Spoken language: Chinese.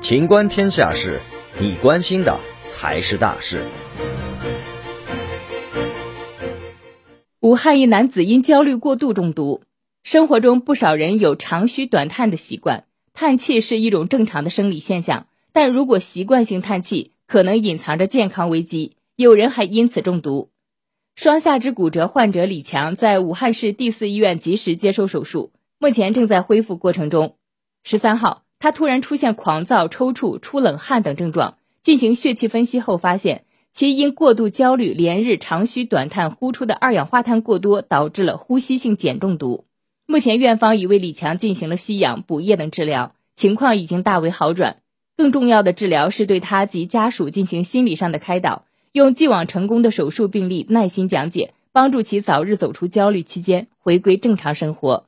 情观天下事，你关心的才是大事。武汉一男子因焦虑过度中毒。生活中不少人有长吁短叹的习惯，叹气是一种正常的生理现象，但如果习惯性叹气，可能隐藏着健康危机，有人还因此中毒。双下肢骨折患者李强在武汉市第四医院及时接受手术，目前正在恢复过程中。十三号，他突然出现狂躁、抽搐、出冷汗等症状，进行血气分析后发现，其因过度焦虑、连日长吁短叹，呼出的二氧化碳过多，导致了呼吸性碱中毒。目前，院方已为李强进行了吸氧、补液等治疗，情况已经大为好转。更重要的治疗是对他及家属进行心理上的开导，用既往成功的手术病例耐心讲解，帮助其早日走出焦虑区间，回归正常生活。